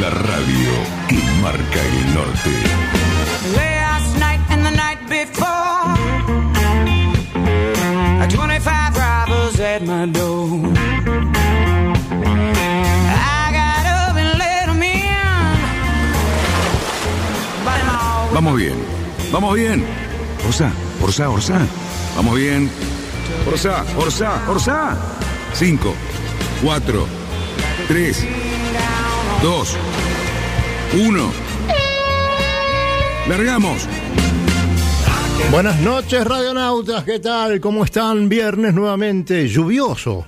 La radio que marca el norte. Last night and the night before, 25 robbers at my door. I got up and let 'em in. Vamos bien, vamos bien. Orsa, Orsa, Orsa. Vamos bien. Orsa, Orsa, Orsa. 5, 4, 3, 2, 1. Largamos. Buenas noches, radionautas. ¿Qué tal? ¿Cómo están? Viernes nuevamente lluvioso.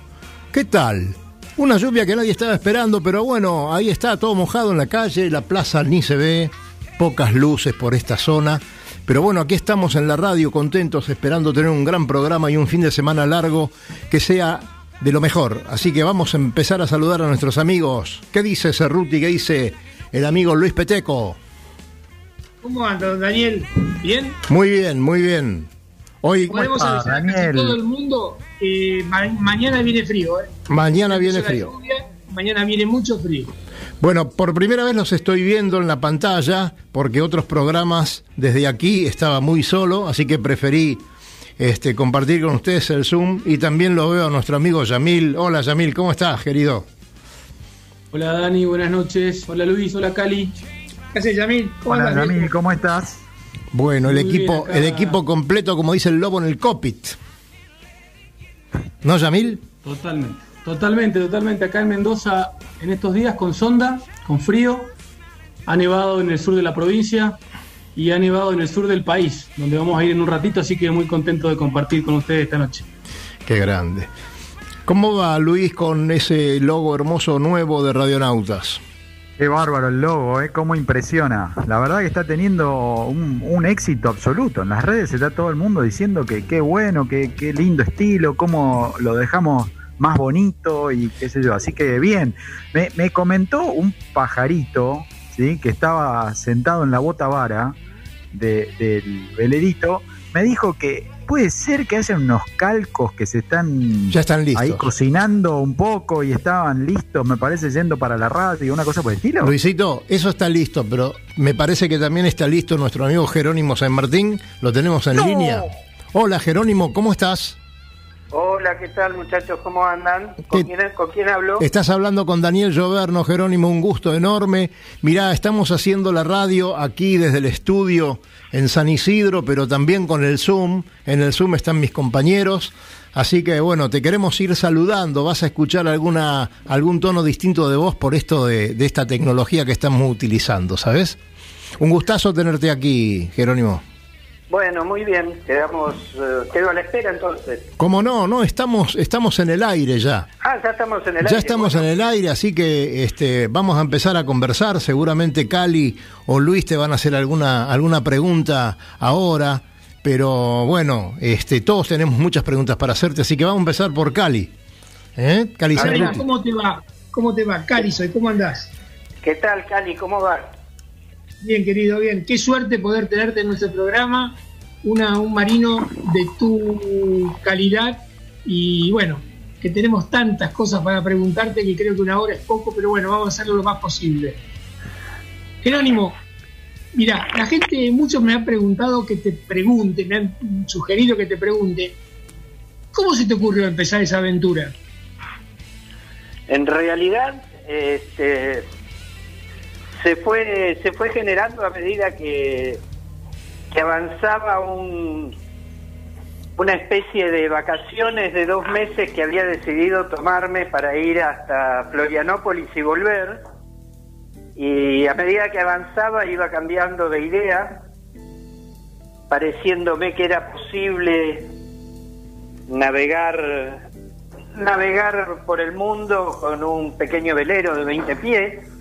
¿Qué tal? Una lluvia que nadie estaba esperando, pero bueno, ahí está todo mojado en la calle, la plaza ni se ve, pocas luces por esta zona. Pero bueno, aquí estamos en la radio contentos, esperando tener un gran programa y un fin de semana largo que sea de lo mejor. Así que vamos a empezar a saludar a nuestros amigos. ¿Qué dice Cerruti? ¿Qué dice el amigo Luis Peteco? ¿Cómo anda, don Daniel? ¿Bien? Muy bien, muy bien. Hoy Podemos avisar a casi todo el mundo que ma- mañana viene frío, ¿eh? mañana viene frío. lluvia, mañana viene mucho frío. Bueno, por primera vez los estoy viendo en la pantalla porque otros programas desde aquí estaba muy solo, así que preferí este, compartir con ustedes el Zoom y también lo veo a nuestro amigo Yamil. Hola Yamil, ¿cómo estás, querido? Hola Dani, buenas noches. Hola Luis, hola Cali. ¿Qué haces, Yamil? ¿Cómo Hola Yamil? ¿cómo estás? Bueno, el Muy equipo, el equipo completo, como dice el lobo en el copit. ¿No, Yamil? Totalmente, totalmente, totalmente. Acá en Mendoza, en estos días, con sonda, con frío. Ha nevado en el sur de la provincia y ha nevado en el sur del país, donde vamos a ir en un ratito, así que muy contento de compartir con ustedes esta noche. Qué grande. ¿Cómo va Luis con ese logo hermoso nuevo de Radionautas? Qué bárbaro el logo, ¿eh? Cómo impresiona. La verdad que está teniendo un, un éxito absoluto. En las redes está todo el mundo diciendo que qué bueno, que qué lindo estilo, cómo lo dejamos más bonito y qué sé yo. Así que bien. Me, me comentó un pajarito, ¿sí? Que estaba sentado en la bota vara de- del velerito. Me dijo que puede ser que haya unos calcos que se están Ya están listos. ahí cocinando un poco y estaban listos, me parece, yendo para la radio, una cosa por el estilo. Luisito, eso está listo, pero me parece que también está listo nuestro amigo Jerónimo San Martín. Lo tenemos en línea. Hola Jerónimo, ¿cómo estás? Hola, ¿qué tal muchachos? ¿Cómo andan? ¿Qué- ¿Con quién, ¿Con quién hablo? Estás hablando con Daniel Lloverno, Jerónimo, un gusto enorme. Mirá, estamos haciendo la radio aquí desde el estudio en San Isidro, pero también con el Zoom. En el Zoom están mis compañeros. Así que bueno, te queremos ir saludando. Vas a escuchar alguna, algún tono distinto de voz por esto de, de esta tecnología que estamos utilizando, ¿sabes? Un gustazo tenerte aquí, Jerónimo. Bueno, muy bien. Quedamos, eh, quedo a la espera entonces. Como no, no, estamos, estamos en el aire ya. Ah, ya estamos en el Ya aire. estamos Bueno, en el aire, así que este, vamos a empezar a conversar. Seguramente Cali o Luis te van a hacer alguna, alguna pregunta ahora. Pero bueno, este, todos tenemos muchas preguntas para hacerte, así que vamos a empezar por Cali. ¿Eh? Cali. ¿cómo te va? ¿Cómo te va? Cali soy, ¿cómo andás? ¿Qué tal, Cali? ¿Cómo va? Bien, querido, bien. Qué suerte poder tenerte en nuestro programa. Una, un marino de tu calidad. Y bueno, que tenemos tantas cosas para preguntarte que creo que una hora es poco, pero bueno, vamos a hacerlo lo más posible. Jerónimo, mira, la gente, muchos me han preguntado que te pregunte, me han sugerido que te pregunte, ¿cómo se te ocurrió empezar esa aventura? En realidad, este, se fue se fue generando a medida que, que avanzaba un, una especie de vacaciones de dos meses que había decidido tomarme para ir hasta Florianópolis y volver. Y a medida que avanzaba iba cambiando de idea, pareciéndome que era posible navegar navegar por el mundo con un pequeño velero de 20 pies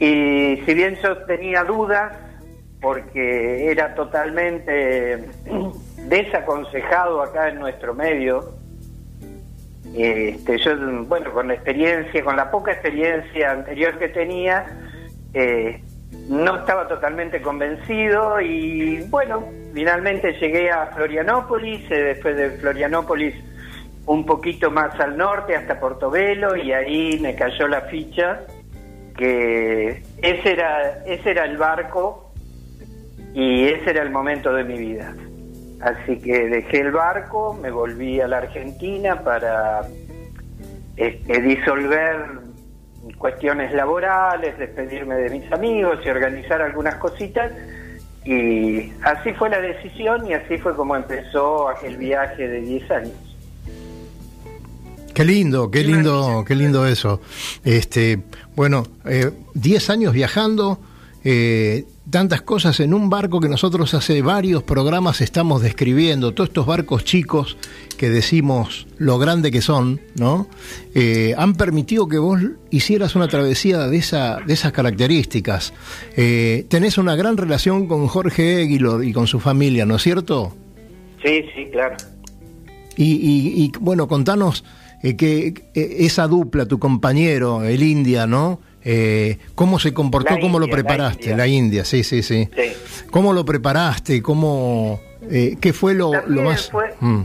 Y si bien yo tenía dudas, porque era totalmente desaconsejado acá en nuestro medio, este, yo, bueno, con la experiencia, con la poca experiencia anterior que tenía, eh, no estaba totalmente convencido y bueno, finalmente llegué a Florianópolis, eh, después de Florianópolis un poquito más al norte hasta Portobelo y ahí me cayó la ficha que ese era, ese era el barco y ese era el momento de mi vida. Así que dejé el barco, me volví a la Argentina para este, disolver cuestiones laborales, despedirme de mis amigos y organizar algunas cositas. Y así fue la decisión y así fue como empezó aquel viaje de 10 años. Qué lindo, qué lindo, qué lindo eso. Este, bueno, 10 eh, años viajando, eh, tantas cosas en un barco que nosotros hace varios programas estamos describiendo, todos estos barcos chicos que decimos lo grande que son, ¿no? Eh, han permitido que vos hicieras una travesía de, esa, de esas características. tenés una gran relación con Jorge Eguilor y con su familia, ¿no es cierto? Sí, sí, claro. Y, y bueno, contanos eh, que eh, esa dupla, tu compañero, el India, ¿no? Eh, ¿Cómo se comportó? ¿Cómo lo preparaste? La India. sí, sí, sí, ¿Cómo lo preparaste? ¿Cómo, ¿Qué fue lo, más...? Mm.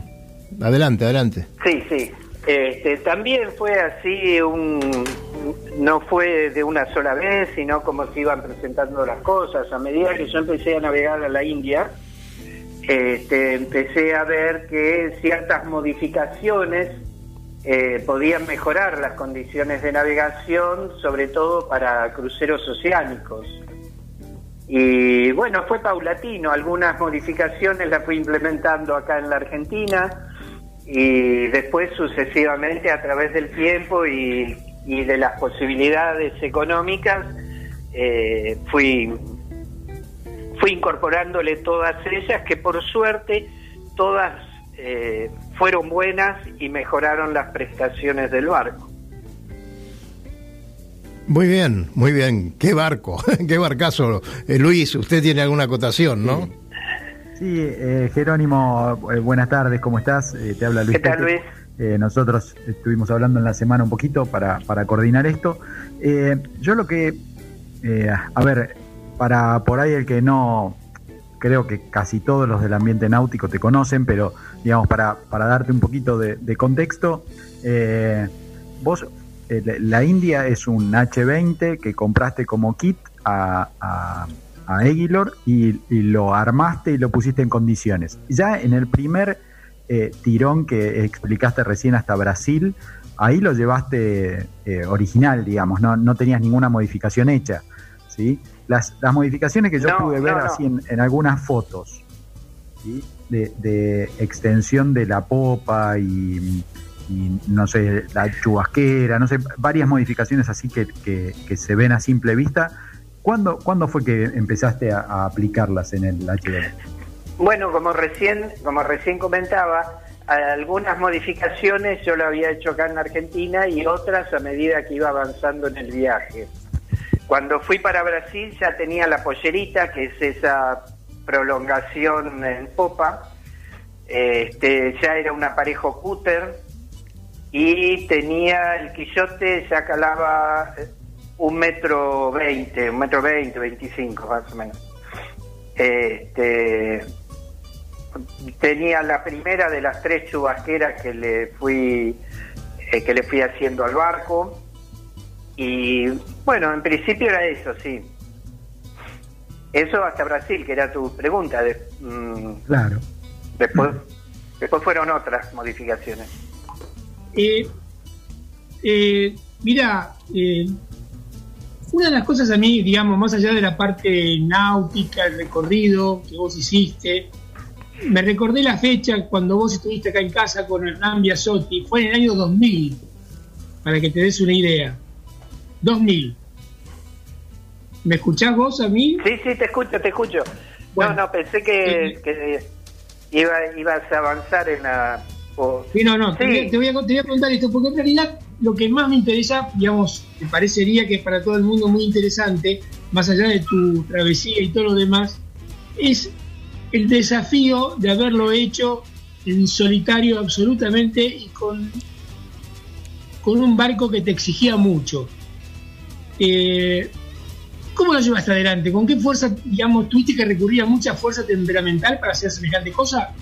Adelante, adelante. Sí, sí. Este, también fue así, un, no fue de una sola vez, sino como se iban presentando las cosas. A medida que yo empecé a navegar a la India, este, empecé a ver que ciertas modificaciones eh, podían mejorar las condiciones de navegación, sobre todo para cruceros oceánicos. Y bueno, fue paulatino, algunas modificaciones las fui implementando acá en la Argentina y después sucesivamente a través del tiempo y, de las posibilidades económicas eh, fui, fui incorporándole todas ellas que por suerte todas eh, fueron buenas y mejoraron las prestaciones del barco. Muy bien, muy bien. ¿Qué barco? ¿Qué barcazo? Eh, Luis, usted tiene alguna acotación, ¿no? Sí, eh, Jerónimo, buenas tardes, ¿cómo estás? te habla Luis. ¿Qué tal, Luis? nosotros estuvimos hablando en la semana un poquito para, para coordinar esto. yo lo que, a ver, para por ahí el que no, creo que casi todos los del ambiente náutico te conocen, pero digamos, para, para darte un poquito de, contexto, eh, vos, eh, la India es un H20 que compraste como kit a, a, Aguilor y, lo armaste y lo pusiste en condiciones. Ya en el primer eh, tirón que explicaste recién hasta Brasil, ahí lo llevaste original, digamos, no, no tenías ninguna modificación hecha. ¿sí? Las, las modificaciones que yo pude ver así en, en, algunas fotos, ¿sí? De, extensión de la popa y, no sé, la chubasquera, no sé, varias modificaciones así que, que, se ven a simple vista. ¿Cuándo, ¿Cuándo, fue que empezaste a, aplicarlas en el HDR? Bueno, como recién, como recién comentaba, algunas modificaciones yo lo había hecho acá en Argentina y otras a medida que iba avanzando en el viaje. Cuando fui para Brasil ya tenía la pollerita, que es esa prolongación en popa. Este, ya era un aparejo cúter y tenía el quillote, ya calaba un metro veinte, un metro veinte, veinticinco más o menos. Este, tenía la primera de las tres chubasqueras que le fui eh, que le fui haciendo al barco y bueno en principio era eso sí eso hasta Brasil, que era tu pregunta. De, mm, claro. Después, después fueron otras modificaciones. Eh, eh, mira, eh, una de las cosas a mí, digamos, más allá de la parte náutica, el recorrido que vos hiciste, me recordé la fecha cuando vos estuviste acá en casa con Hernán Biasotti, fue en el año 2000, para que te des una idea. 2000. ¿Me escuchás vos a mí? Sí, sí, te escucho, te escucho. No, no, pensé que, iba, ibas a avanzar en la... Sí, no, no, Te, voy a, te, voy a, contar esto, porque en realidad lo que más me interesa, digamos, me parecería que es para todo el mundo muy interesante, más allá de tu travesía y todo lo demás, es el desafío de haberlo hecho en solitario absolutamente y con, con un barco que te exigía mucho. Eh, ¿Cómo lo llevaste adelante? ¿Con qué fuerza, digamos, tuviste que recurrir a mucha fuerza temperamental para hacer semejante cosa?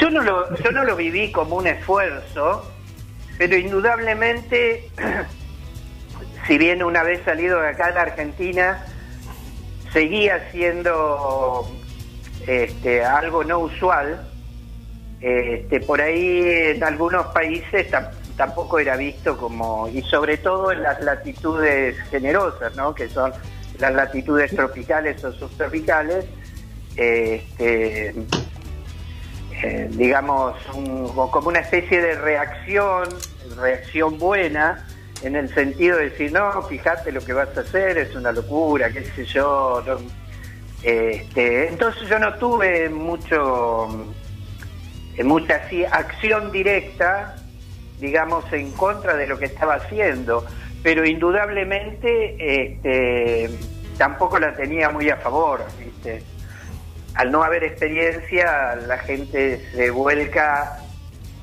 Yo no lo, yo no lo viví como un esfuerzo, pero indudablemente, si bien una vez salido de acá de Argentina, seguía siendo este, algo no usual. Este, por ahí en algunos países tampoco era visto como, y sobre todo en las latitudes generosas, ¿no? que son las latitudes tropicales o subtropicales, este, eh, digamos, un- como una especie de reacción, reacción buena, en el sentido de decir, no, fíjate lo que vas a hacer, es una locura, qué sé yo. no". Este, entonces yo no tuve mucho, eh, mucha así, acción directa, digamos, en contra de lo que estaba haciendo, pero indudablemente este, tampoco la tenía muy a favor, ¿viste? al no haber experiencia, la gente se vuelca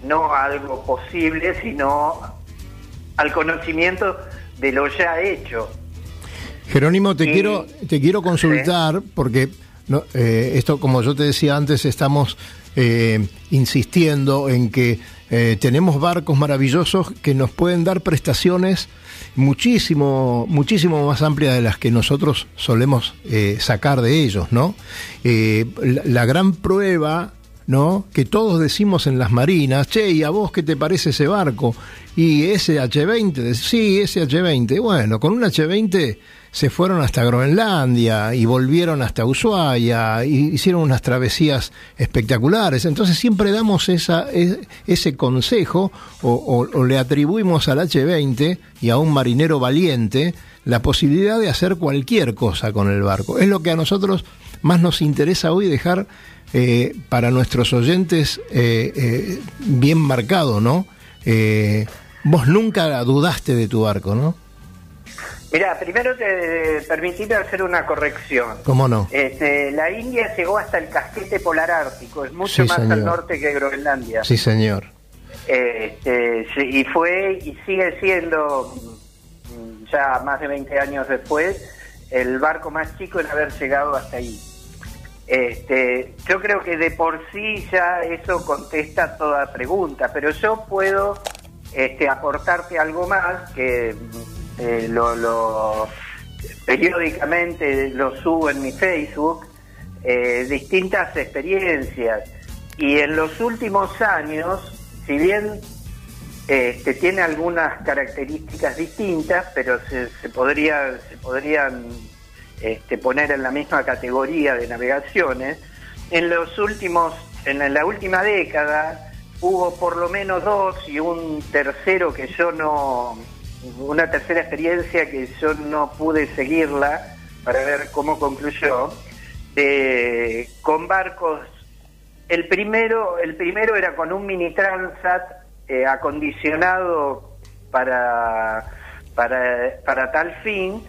no a algo posible, sino al conocimiento de lo ya hecho. Jerónimo, te quiero te quiero consultar porque no, eh, esto, como yo te decía antes, estamos eh, insistiendo en que eh, tenemos barcos maravillosos que nos pueden dar prestaciones muchísimo muchísimo más amplias de las que nosotros solemos eh, sacar de ellos, ¿no? Eh, la, la gran prueba ¿no? Que todos decimos en las marinas, che, ¿y a vos qué te parece ese barco? Y ese H20, sí, ese H20. Bueno, con un H20 se fueron hasta Groenlandia y volvieron hasta Ushuaia y hicieron unas travesías espectaculares. Entonces siempre damos esa, e- ese consejo o le atribuimos al H20 y a un marinero valiente la posibilidad de hacer cualquier cosa con el barco. Es lo que a nosotros más nos interesa hoy dejar eh, para nuestros oyentes eh, eh, bien marcado, ¿no? Eh, vos nunca dudaste de tu barco, ¿no? Mira, primero te permitime hacer una corrección. ¿Cómo no? Este, la India llegó hasta el casquete polar ártico, es mucho Sí, más al norte que Groenlandia. Sí, señor. Este, y fue y sigue siendo, mm, ya más de 20 años después, el barco más chico en haber llegado hasta ahí. Este, yo creo que de por sí ya eso contesta toda pregunta, pero yo puedo este, aportarte algo más que mm, eh, lo, lo- periódicamente lo subo en mi Facebook, eh, distintas experiencias. Y en los últimos años, si bien este, tiene algunas características distintas, pero se, se se podrían este, poner en la misma categoría de navegaciones. En los últimos, en la última década hubo por lo menos dos y un tercero que yo no, una tercera experiencia que yo no pude seguirla para ver cómo concluyó, con barcos el primero, el primero era con un mini transat eh, acondicionado para, para, para tal fin.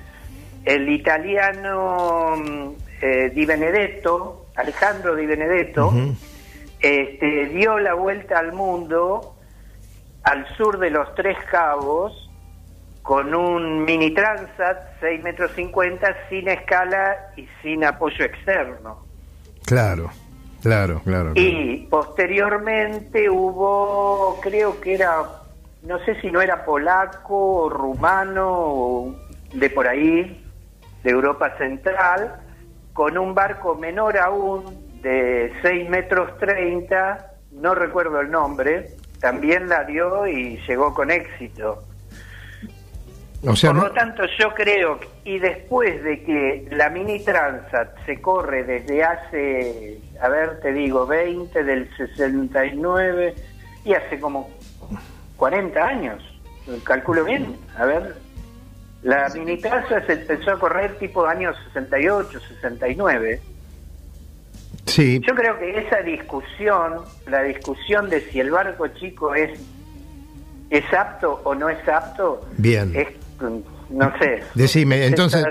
El italiano mm, eh, Di Benedetto, Alejandro Di Benedetto, este, dio la vuelta al mundo al sur de los Tres Cabos con un mini transat 6 metros 50 sin escala y sin apoyo externo. Claro, claro, claro. claro. Y posteriormente hubo, creo que era, no sé si no era polaco, o rumano, o de por ahí, de Europa Central, con un barco menor aún, de 6 metros 30, no recuerdo el nombre, también la dio y llegó con éxito. O sea, Por no- lo tanto, yo creo, y después de que la Mini Transat se corre desde hace, a ver, te digo, 20 del 69 y hace como 40 años, calculo bien, a ver, la Mini Transat se empezó a correr tipo años 68, 69. Sí, Yo creo que esa discusión, la discusión de si el barco chico es, es apto o no es apto, Bien. es, no sé. Decime, es entonces,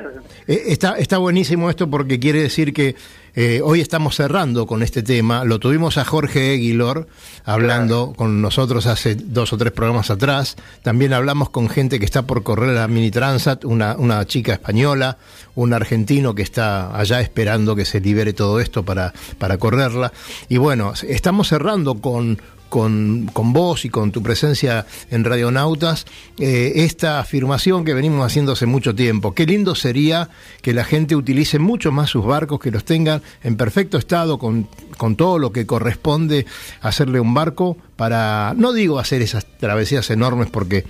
eh, está, está buenísimo esto porque quiere decir que eh, hoy estamos cerrando con este tema. Lo tuvimos a Jorge Aguilor hablando con nosotros hace dos o tres programas atrás. También hablamos con gente que está por correr la Mini Transat, una, una chica española, un argentino que está allá esperando que se libere todo esto para, para correrla. Y bueno, estamos cerrando con con, con vos y con tu presencia en Radionautas eh, esta afirmación que venimos haciendo hace mucho tiempo. Qué lindo sería que la gente utilice mucho más sus barcos, que los tengan en perfecto estado, con, con todo lo que corresponde hacerle un barco para, no digo hacer esas travesías enormes porque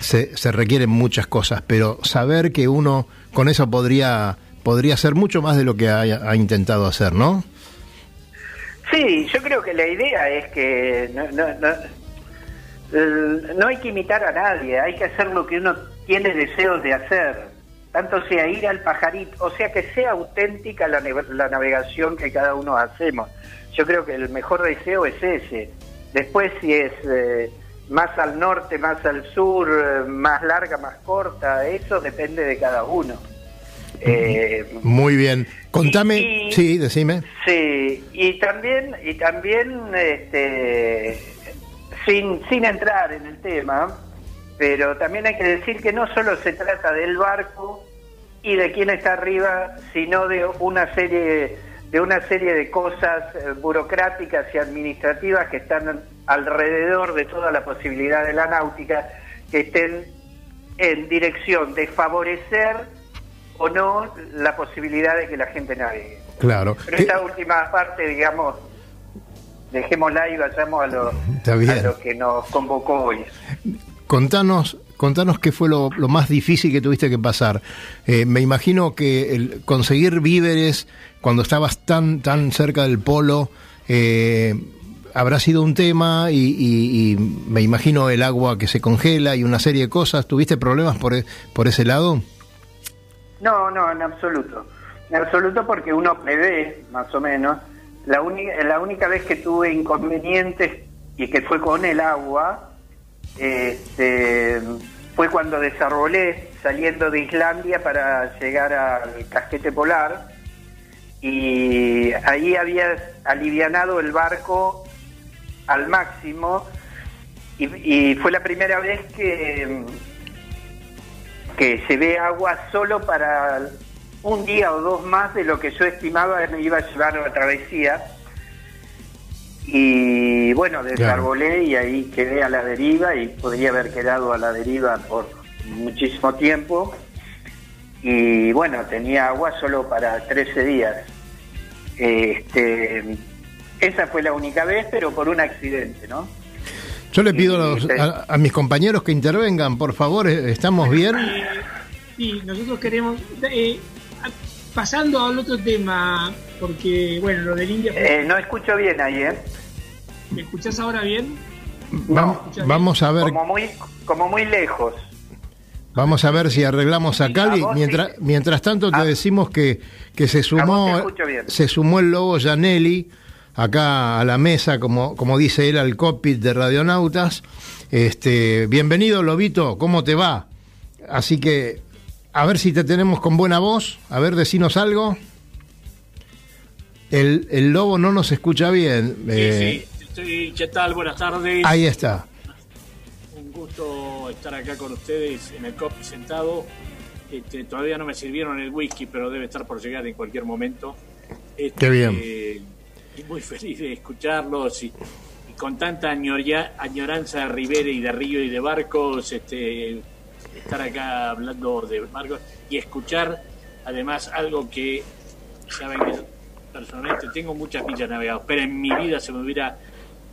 se, se requieren muchas cosas, pero saber que uno con eso podría, podría hacer mucho más de lo que ha, ha intentado hacer, ¿no? Sí, yo creo que la idea es que no, no, no, eh, no hay que imitar a nadie, hay que hacer lo que uno tiene deseos de hacer, tanto sea ir al pajarito, o sea que sea auténtica la, la navegación que cada uno hacemos. Yo creo que el mejor deseo es ese. Después si es eh, más al norte, más al sur, eh, más larga, más corta, eso depende de cada uno. Eh, Muy bien. Contame, Y- sí, decime. Sí, y también, y también este, sin, sin entrar en el tema, pero también hay que decir que no solo se trata del barco y de quién está arriba, sino de una serie de una serie de cosas eh, burocráticas y administrativas que están alrededor de toda la posibilidad de la náutica que estén en dirección de favorecer o no la posibilidad de que la gente navegue. Claro. Pero ¿Qué- esta última parte, digamos, dejémosla y vayamos a lo, a lo que nos convocó hoy. Contanos, contanos qué fue lo, lo más difícil que tuviste que pasar. Eh, me imagino que el conseguir víveres cuando estabas tan tan cerca del polo eh, habrá sido un tema y, y- y me imagino el agua que se congela y una serie de cosas. ¿Tuviste problemas por, e- por ese lado? No, no, en absoluto. En absoluto porque uno prevé, más o menos. La, única la única vez que tuve inconvenientes y que fue con el agua este, fue cuando desarbolé saliendo de Islandia para llegar al casquete polar y ahí había alivianado el barco al máximo y fue la primera vez que que se ve agua solo para un día o dos más de lo que yo estimaba me iba a llevar a la travesía. Y bueno, desarbolé y ahí quedé a la deriva y podría haber quedado a la deriva por muchísimo tiempo. Y bueno, tenía agua solo para 13 días. Este, esa fue la única vez, pero por un accidente, ¿no? Yo le pido a, los- a- a mis compañeros que intervengan, por favor, eh, ¿estamos bien? Sí, nosotros queremos. eh, a- pasando al otro tema, porque, bueno, lo del India. Eh, no escucho bien ahí, ¿eh? ¿Me escuchás ahora bien? Escucha vamos a ver, Como muy, como muy lejos. vamos a ver si arreglamos a Cali. A vos Mientras, sí. mientras tanto te A- decimos que, que se sumó, bien. se sumó el lobo Janelli acá a la mesa, como, como dice él, al cockpit de Radionautas. Este, bienvenido, Lobito, ¿cómo te va? Así que, a ver si te tenemos con buena voz, a ver, decinos algo. El, el lobo no nos escucha bien. eh, Sí, sí, estoy- ¿qué tal? Buenas tardes. Ahí está. Un gusto estar acá con ustedes en el COPI sentado. Este, todavía no me sirvieron el whisky, pero debe estar por llegar en cualquier momento. Este, Qué bien. Muy feliz de escucharlos y, con tanta añoranza de Rivera y de Río y de barcos, este, estar acá hablando de barcos y escuchar además algo que saben que personalmente tengo muchas millas navegadas, pero en mi vida se me hubiera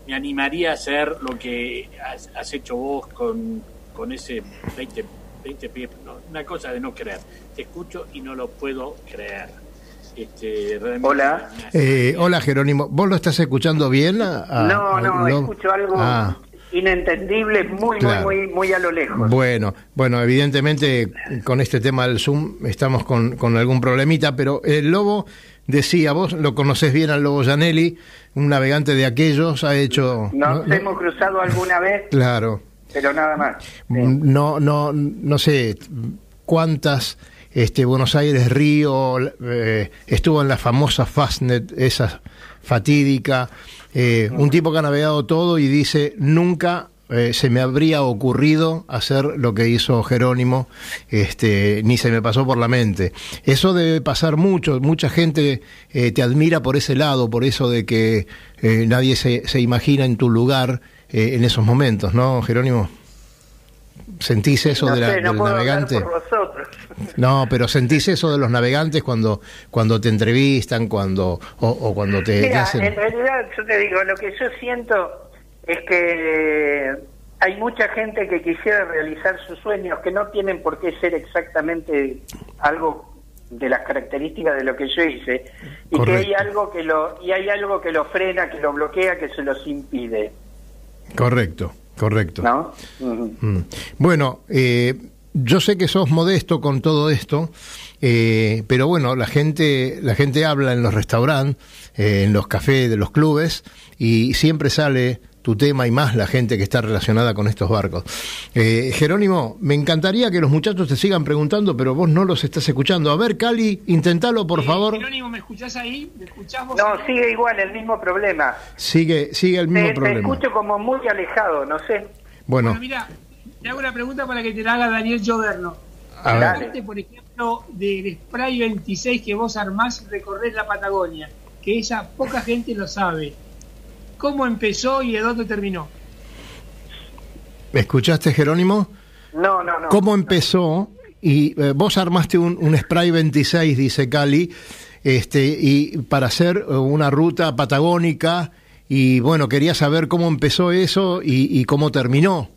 me animaría a hacer lo que has, hecho vos con, con ese 20, 20 pies, una cosa de no creer. Te escucho y no lo puedo creer. Este, Hola. Eh, hola Jerónimo, ¿vos lo estás escuchando bien? a- a- no, no, lobo? escucho algo Ah. inentendible, muy, Claro. muy, muy, muy a lo lejos. Bueno, bueno, evidentemente con este tema del Zoom estamos con, con algún problemita, pero el Lobo decía, vos lo conocés bien al Lobo Janelli, un navegante de aquellos, ha hecho... Nos hemos cruzado alguna vez, Claro. pero nada más. Sí. No, no, no sé cuántas este, Buenos Aires Río eh, estuvo en la famosa Fastnet, esa fatídica, eh, un tipo que ha navegado todo y dice nunca eh, se me habría ocurrido hacer lo que hizo Jerónimo, este, ni se me pasó por la mente. Eso debe pasar mucho, mucha gente eh, te admira por ese lado, por eso de que eh, nadie se, se imagina en tu lugar en esos momentos, ¿no, Jerónimo? ¿Sentís eso No de la- sé, no del navegante? por vosotros. No, pero sentís eso de los navegantes cuando cuando te entrevistan, cuando o, o cuando te, te Mira, hacen. en realidad yo te digo, lo que yo siento es que hay mucha gente que quisiera realizar sus sueños que no tienen por qué ser exactamente algo de las características de lo que yo hice y que hay algo que lo y hay algo que lo frena, que lo bloquea, que se los impide, Correcto, correcto. Mm. Bueno, eh, yo sé que sos modesto con todo esto, eh, pero bueno, la gente, la gente habla en los restaurantes, eh, en los cafés de los clubes, y siempre sale tu tema y más la gente que está relacionada con estos barcos. Eh, Jerónimo, me encantaría que los muchachos te sigan preguntando, pero vos no los estás escuchando. A ver, Cali, intentalo, por Eh, favor. Jerónimo, ¿me escuchás ahí? ¿Me escuchás vos? No, ahí? sigue igual el mismo problema. Sigue, sigue el Te, mismo te problema. escucho como muy alejado, no sé. Bueno, Bueno, mira, te hago una pregunta para que te la haga Daniel Lloverno. a por ejemplo, del Spray 26 que vos armás y recorres la Patagonia, que esa poca gente lo sabe. ¿Cómo empezó y de dónde terminó? ¿Me escuchaste, Jerónimo? No, no, no. ¿Cómo empezó? Y eh, vos armaste un, un Spray 26, dice Cali, este, y para hacer eh, una ruta patagónica. Y bueno, quería saber cómo empezó eso y, y cómo terminó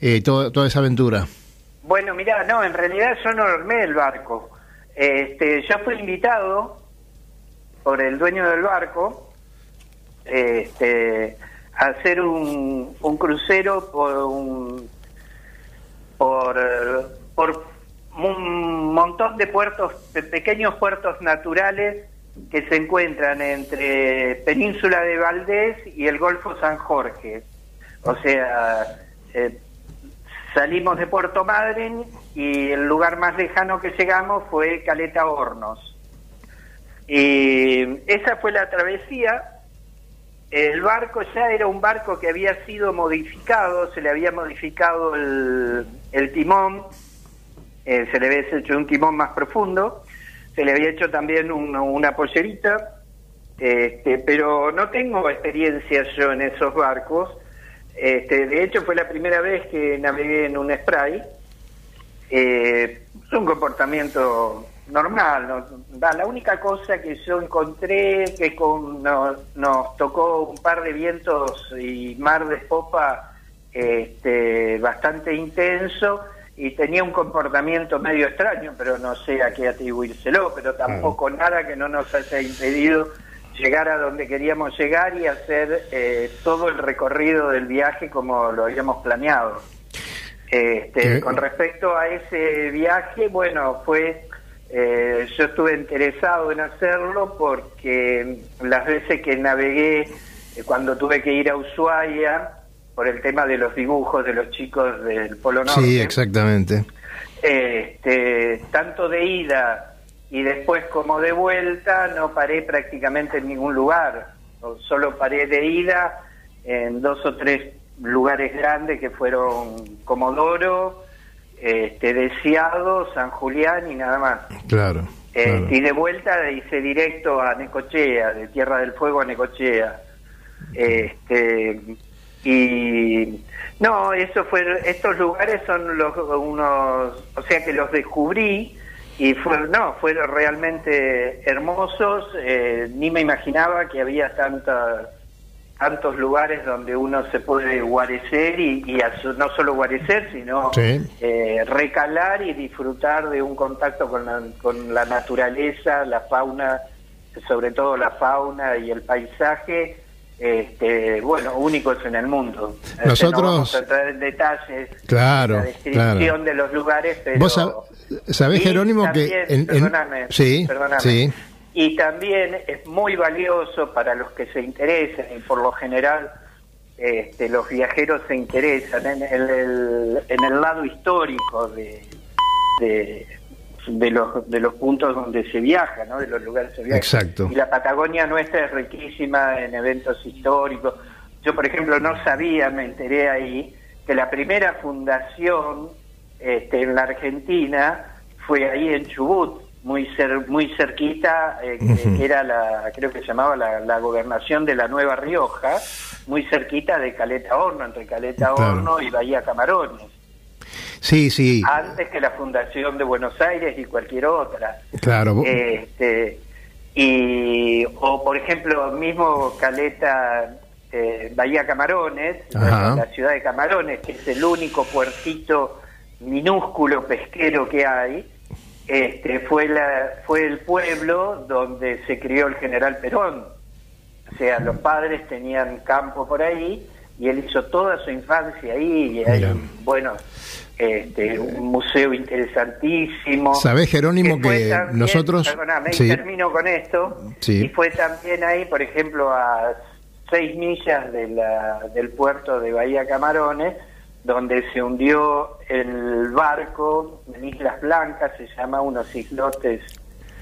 eh, to- toda esa aventura. Bueno, mira, no, en realidad yo no armé el barco. Este, yo fui invitado por el dueño del barco este, hacer un, crucero por un, por, un montón de puertos, pequeños puertos naturales que se encuentran entre Península de Valdés y el Golfo San Jorge. O sea, eh, salimos de Puerto Madryn y el lugar más lejano que llegamos fue Caleta Hornos. Y esa fue la travesía. El barco ya era un barco que había sido modificado, se le había modificado el, el timón, eh, se le había hecho un timón más profundo, se le había hecho también un- una pollerita, este, pero no tengo experiencia yo en esos barcos. Este, de hecho, fue la primera vez que navegué en un spray. Eh, es un comportamiento normal. La única cosa que yo encontré que con, no- nos tocó un par de vientos y mar de popa este, bastante intenso y tenía un comportamiento medio extraño, pero no sé a qué atribuírselo, pero tampoco nada que no nos haya impedido llegar a donde queríamos llegar y hacer eh, todo el recorrido del viaje como lo habíamos planeado. Este, con respecto a ese viaje, bueno, fue eh, yo estuve interesado en hacerlo porque las veces que navegué, eh, cuando tuve que ir a Ushuaia, por el tema de los dibujos de los chicos del Polo Norte, Sí, exactamente. este, tanto de ida y después como de vuelta, no paré prácticamente en ningún lugar. Solo paré de ida en dos o tres lugares grandes que fueron Comodoro, este, Deseado, San Julián y nada más. Claro. Eh, claro. Y de vuelta hice directo a Necochea, de Tierra del Fuego a Necochea. Este, y no, eso fue, estos lugares son los unos, o sea que los descubrí y fue, no, fueron realmente hermosos. eh, ni me imaginaba que había tanta, tantos lugares donde uno se puede guarecer y, no solo guarecer, sino Sí. eh, recalar y disfrutar de un contacto con la, con la naturaleza, la fauna, sobre todo la fauna y el paisaje, este, bueno, únicos en el mundo. Este, Nosotros- no vamos a entrar en detalles, Claro, la descripción claro. de los lugares, pero... Vos sab- sabés, Jerónimo, también, que... en- en- perdóname, sí, perdóname. sí. Y también es muy valioso para los que se interesan y por lo general este, los viajeros se interesan en el, en el lado histórico de, de, de los, de los puntos donde se viaja, ¿no? de los lugares se viaja. Exacto. Y la Patagonia nuestra es riquísima en eventos históricos. Yo, por ejemplo, no sabía, me enteré ahí, que la primera fundación este, en la Argentina fue ahí en Chubut, muy cer muy cerquita, eh, que era la, creo que se llamaba la, la, gobernación de la Nueva Rioja, muy cerquita de Caleta Horno, entre Caleta Claro. Horno y Bahía Camarones, Sí, sí, antes que la fundación de Buenos Aires y cualquier otra. claro. Este, y, o por ejemplo, mismo Caleta, eh, Bahía Camarones, Ajá. la ciudad de Camarones, que es el único puertito minúsculo pesquero que hay, este, fue, la, fue el pueblo donde se crió el general Perón. O sea, los padres tenían campo por ahí y él hizo toda su infancia ahí. Y hay, bueno, este, un museo interesantísimo. ¿Sabés, Jerónimo, Que que también- nosotros... Perdóname, Sí. termino con esto. Sí. Y fue también ahí, por ejemplo, a seis millas de la, del puerto de Bahía Camarones, donde se hundió el barco en Islas Blancas, se llama unos islotes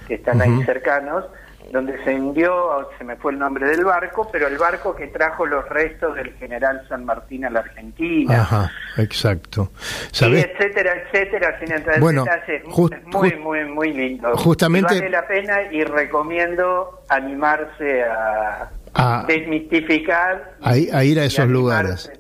que están ahí cercanos, donde se hundió, se me fue el nombre del barco, pero el barco que trajo los restos del general San Martín a la Argentina. Ajá, exacto. Y etcétera, etcétera, sin entrar en Bueno, detalles. just- es muy, just- muy, muy lindo. justamente- Y vale la pena y recomiendo animarse a A- desmistificar. a, a ir a esos animarse.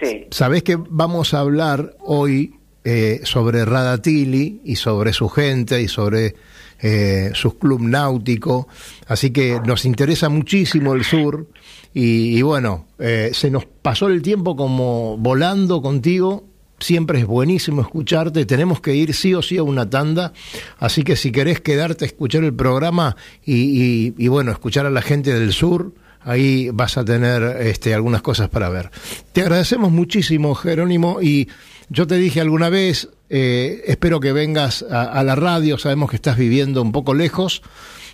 Sí, Sabés que vamos a hablar hoy eh, sobre Radatili y sobre su gente y sobre eh, su club náutico, así que nos interesa muchísimo el sur y, bueno, eh, se nos pasó el tiempo como volando contigo. Siempre es buenísimo escucharte. Tenemos que ir sí o sí a una tanda. Así que si querés quedarte a escuchar el programa y- y, bueno, escuchar a la gente del sur, ahí vas a tener este, algunas cosas para ver. Te agradecemos muchísimo, Jerónimo, y yo te dije alguna vez, eh, espero que vengas a, a la radio, sabemos que estás viviendo un poco lejos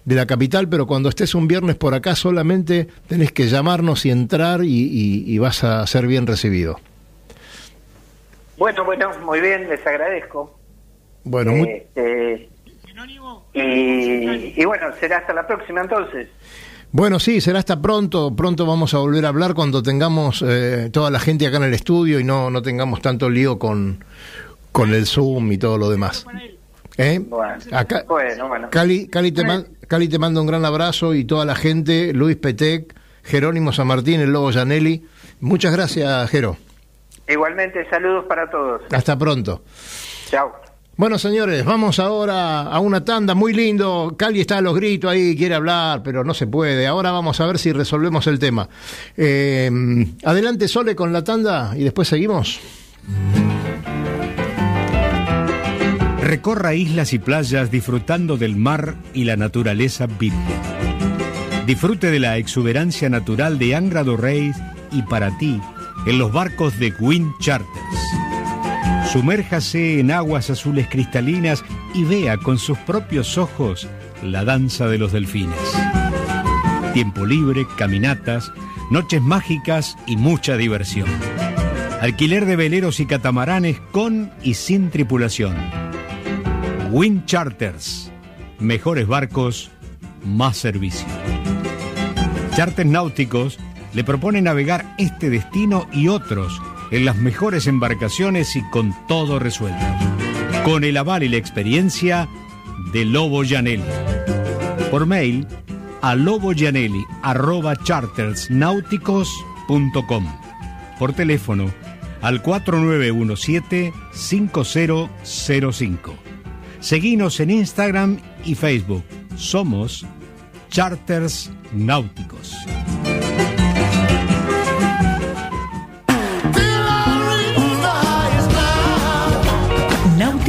de la capital, pero cuando estés un viernes por acá solamente tenés que llamarnos y entrar y, y- y vas a ser bien recibido. bueno, bueno, muy bien, les agradezco. Bueno, mu- Este, y, y bueno, será hasta la próxima entonces. Bueno, sí, será hasta pronto. Pronto vamos a volver a hablar cuando tengamos eh, toda la gente acá en el estudio y no, no tengamos tanto lío con, con el Zoom y todo lo demás. ¿Eh? Bueno, Acá, bueno, bueno. Cali, Cali, te man- Cali te manda un gran abrazo y toda la gente, Luis Petec, Jerónimo San Martín, el Lobo Janelli. Muchas gracias, Jero. Igualmente, saludos para todos. Hasta pronto. Chao. Bueno, señores, vamos ahora a una tanda muy lindo. Cali está a los gritos ahí, quiere hablar, pero no se puede. Ahora vamos a ver si resolvemos el tema. Eh, adelante, Sole, con la tanda y después seguimos. Recorra islas y playas disfrutando del mar y la naturaleza virgen. Disfrute de la exuberancia natural de Angra do Reis y para ti en los barcos de Wind Charters. Sumérjase en aguas azules cristalinas y vea con sus propios ojos la danza de los delfines. Tiempo libre, caminatas, noches mágicas y mucha diversión. Alquiler de veleros y catamaranes con y sin tripulación. Wind Charters. Mejores barcos, más servicio. Charters náuticos le propone navegar este destino y otros en las mejores embarcaciones y con todo resuelto. Con el aval y la experiencia de Lobo Janelli. Por mail a loboyanelli.chartersnáuticos.com. Por teléfono al 4917-5005. Seguinos en Instagram y Facebook. Somos Charters Náuticos.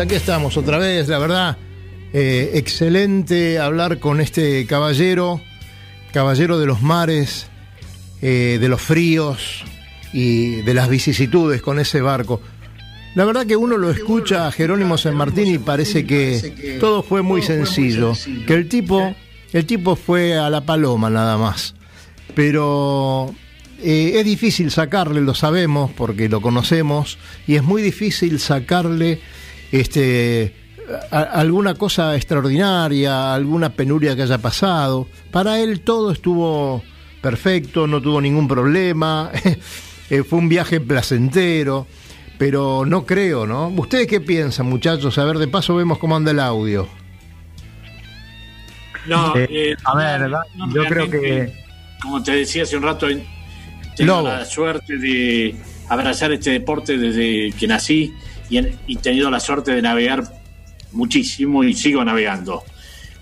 Aquí estamos otra vez. La verdad, eh, excelente hablar con este caballero, caballero de los mares, eh, de los fríos y de las vicisitudes con ese barco. La verdad que uno lo escucha a Jerónimo San Martín y parece que todo fue muy sencillo, que el tipo, el tipo fue a la paloma nada más. Pero eh, es difícil sacarle, lo sabemos porque lo conocemos, y es muy difícil sacarle este, a- alguna cosa extraordinaria, alguna penuria que haya pasado. Para él todo estuvo perfecto, no tuvo ningún problema, eh, fue un viaje placentero, pero no creo, ¿no? ¿Ustedes qué piensan, muchachos? A ver, de paso vemos cómo anda el audio. No, Eh, eh, a ver, no, yo creo que- Como te decía hace un rato, tengo Lobo. la suerte de abrazar este deporte desde que nací y he tenido la suerte de navegar muchísimo y sigo navegando.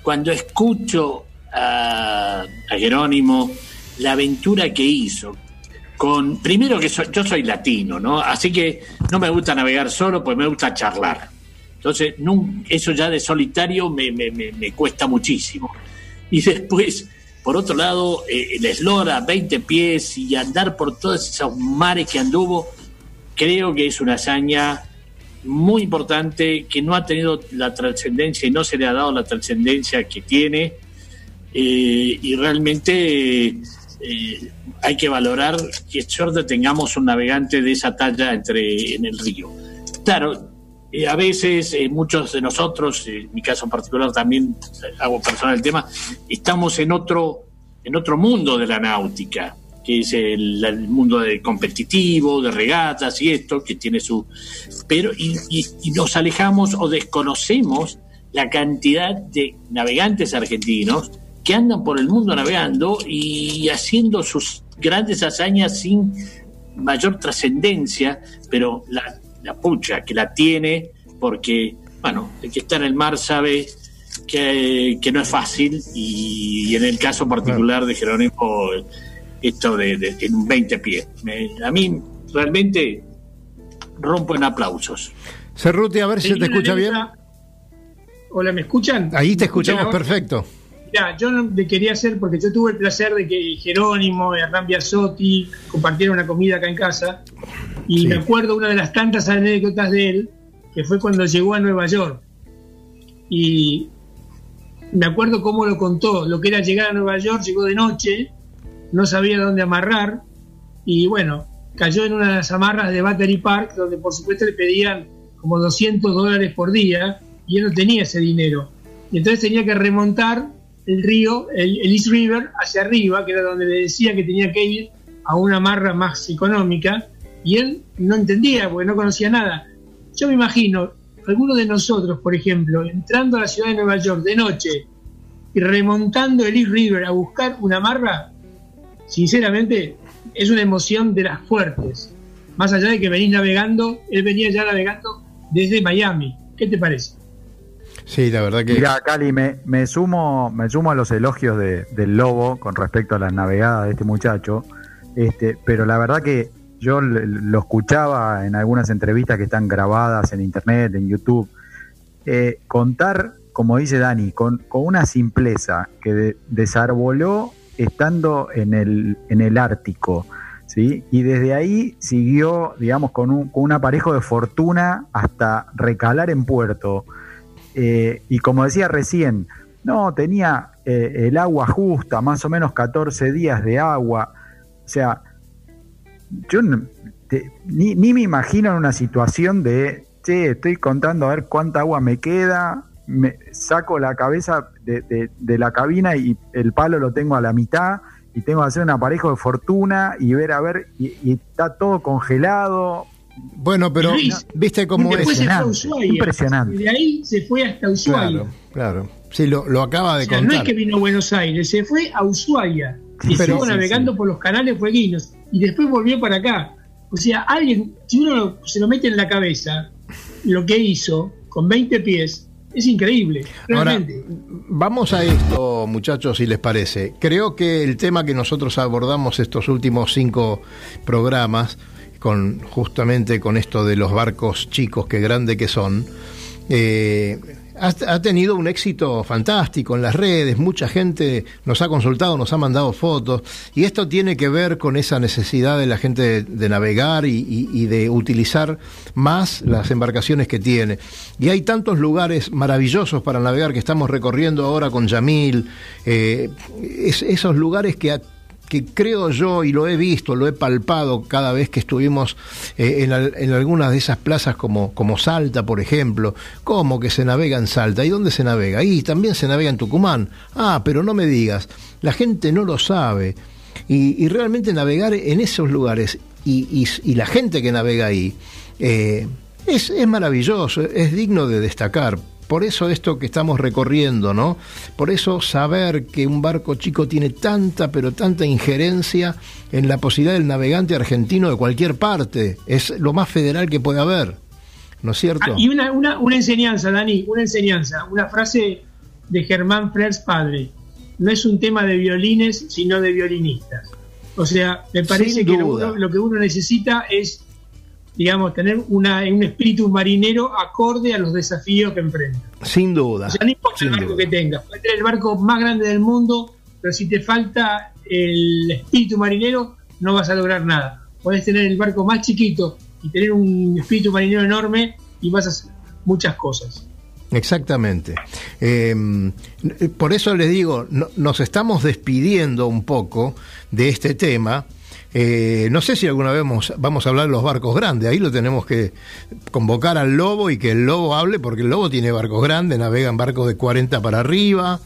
Cuando escucho a, Jerónimo, la aventura que hizo, con primero que soy- yo soy latino, ¿no? Así que no me gusta navegar solo, pues me gusta charlar. Entonces, eso ya de solitario me, me- me- cuesta muchísimo. Y después, por otro lado, eh, el eslora a 20 pies y andar por todos esos mares que anduvo, creo que es una hazaña muy importante que no ha tenido la trascendencia y no se le ha dado la trascendencia que tiene. eh, y realmente eh, hay que valorar que suerte tengamos un navegante de esa talla entre en el río. Claro, eh, a veces muchos de nosotros, en mi caso en particular también hago personal el tema, estamos en otro, en otro mundo de la náutica, que es el, el mundo de competitivo, de regatas y esto, que tiene su... Pero y, y- y nos alejamos o desconocemos la cantidad de navegantes argentinos que andan por el mundo navegando y haciendo sus grandes hazañas sin mayor trascendencia, pero la, la pucha que la tiene, porque, bueno, el que está en el mar sabe que, que no es fácil y, en el caso particular de Jerónimo, esto de, de- en un 20 pies. Me- a mí realmente rompo en aplausos. Cerruti, a ver si se te escucha bien. Hola, ¿me escuchan? Ahí te ¿Me escuchan escuchamos perfecto. Mirá, yo no le quería hacer porque yo tuve el placer de que Jerónimo y Hernán Biasotti compartieron una comida acá en casa y Sí. me acuerdo una de las tantas anécdotas de él que fue cuando llegó a Nueva York y me acuerdo cómo lo contó, lo que era llegar a Nueva York, llegó de noche, no sabía dónde amarrar y bueno, cayó en una de las amarras de Battery Park donde por supuesto le pedían como 200 dólares por día y él no tenía ese dinero. Y entonces tenía que remontar el río, el, el East River, hacia arriba, que era donde le decía que tenía que ir a una amarra más económica, y él no entendía, porque no conocía nada. Yo me imagino, alguno de nosotros, por ejemplo, entrando a la ciudad de Nueva York de noche y remontando el East River a buscar una amarra, sinceramente es una emoción de las fuertes. Más allá de que venís navegando, él venía ya navegando desde Miami. ¿Qué te parece? Sí, la verdad que. Mira, Cali, me, me sumo, me sumo a los elogios de- del lobo con respecto a las navegadas de este muchacho. Este, pero la verdad que yo lo escuchaba en algunas entrevistas que están grabadas en internet, en YouTube. Eh, contar como dice Dani, con, con una simpleza que de- desarboló estando en el, en el Ártico. ¿sí? Y desde ahí siguió, digamos, con un, con un aparejo de fortuna hasta recalar en puerto. Eh, y como decía recién, no, tenía eh, el agua justa, más o menos 14 días de agua. O sea, yo te- ni, ni me imagino en una situación de, che, estoy contando a ver cuánta agua me queda, me saco la cabeza de, de- de la cabina y el palo lo tengo a la mitad y tengo que hacer un aparejo de fortuna y ver a ver, y, y está todo congelado. Bueno, pero Luis, viste cómo es. impresionante. Y de ahí se fue hasta Ushuaia. Claro, claro. Sí, lo, lo acaba de O sea, no es que vino a Buenos Aires, se fue a Ushuaia. Y Pero- estuvo sí, navegando por los canales fueguinos. Y después volvió para acá. O sea, alguien, si uno lo- se lo mete en la cabeza, lo que hizo con 20 pies, es increíble. Ahora, Realmente. vamos a esto, muchachos, si les parece. Creo que el tema que nosotros abordamos estos últimos cinco programas, con justamente con esto de los barcos chicos, que grande que son, eh, ha, tenido un éxito fantástico en las redes. Mucha gente nos ha consultado, nos ha mandado fotos, y esto tiene que ver con esa necesidad de la gente de, navegar y, de utilizar más las embarcaciones que tiene. Y hay tantos lugares maravillosos para navegar que estamos recorriendo ahora con Yamil, eh, es- esos lugares que que creo yo, y lo he visto, lo he palpado cada vez que estuvimos eh, en, al- en algunas de esas plazas como, como Salta, por ejemplo, ¿cómo que se navega en Salta? ¿Y dónde se navega? Y también se navega en Tucumán. Ah, pero no me digas, la gente no lo sabe. Y, y realmente navegar en esos lugares y, y- y la gente que navega ahí eh, es, es maravilloso, es digno de destacar. Por eso esto que estamos recorriendo, ¿no? Por eso saber que un barco chico tiene tanta, pero tanta injerencia en la posibilidad del navegante argentino de cualquier parte, es lo más federal que puede haber, ¿no es cierto? Ah, y una, una, una enseñanza, Dani, una enseñanza, una frase de Germán Frers padre. No es un tema de violines, sino de violinistas. O sea, me parece que lo que uno necesita es, digamos, tener una, un espíritu marinero acorde a los desafíos que enfrenta. Sin duda. O sea, no importa el barco duda. que tengas, puedes tener el barco más grande del mundo, pero si te falta el espíritu marinero, no vas a lograr nada. Puedes tener el barco más chiquito y tener un espíritu marinero enorme y vas a hacer muchas cosas. Exactamente. Eh, por eso les digo, no- nos estamos despidiendo un poco de este tema. Eh, no sé si alguna vez vamos, a hablar de los barcos grandes, ahí lo tenemos que convocar al lobo y que el lobo hable, porque el lobo tiene barcos grandes, navega en barcos de 40 para arriba.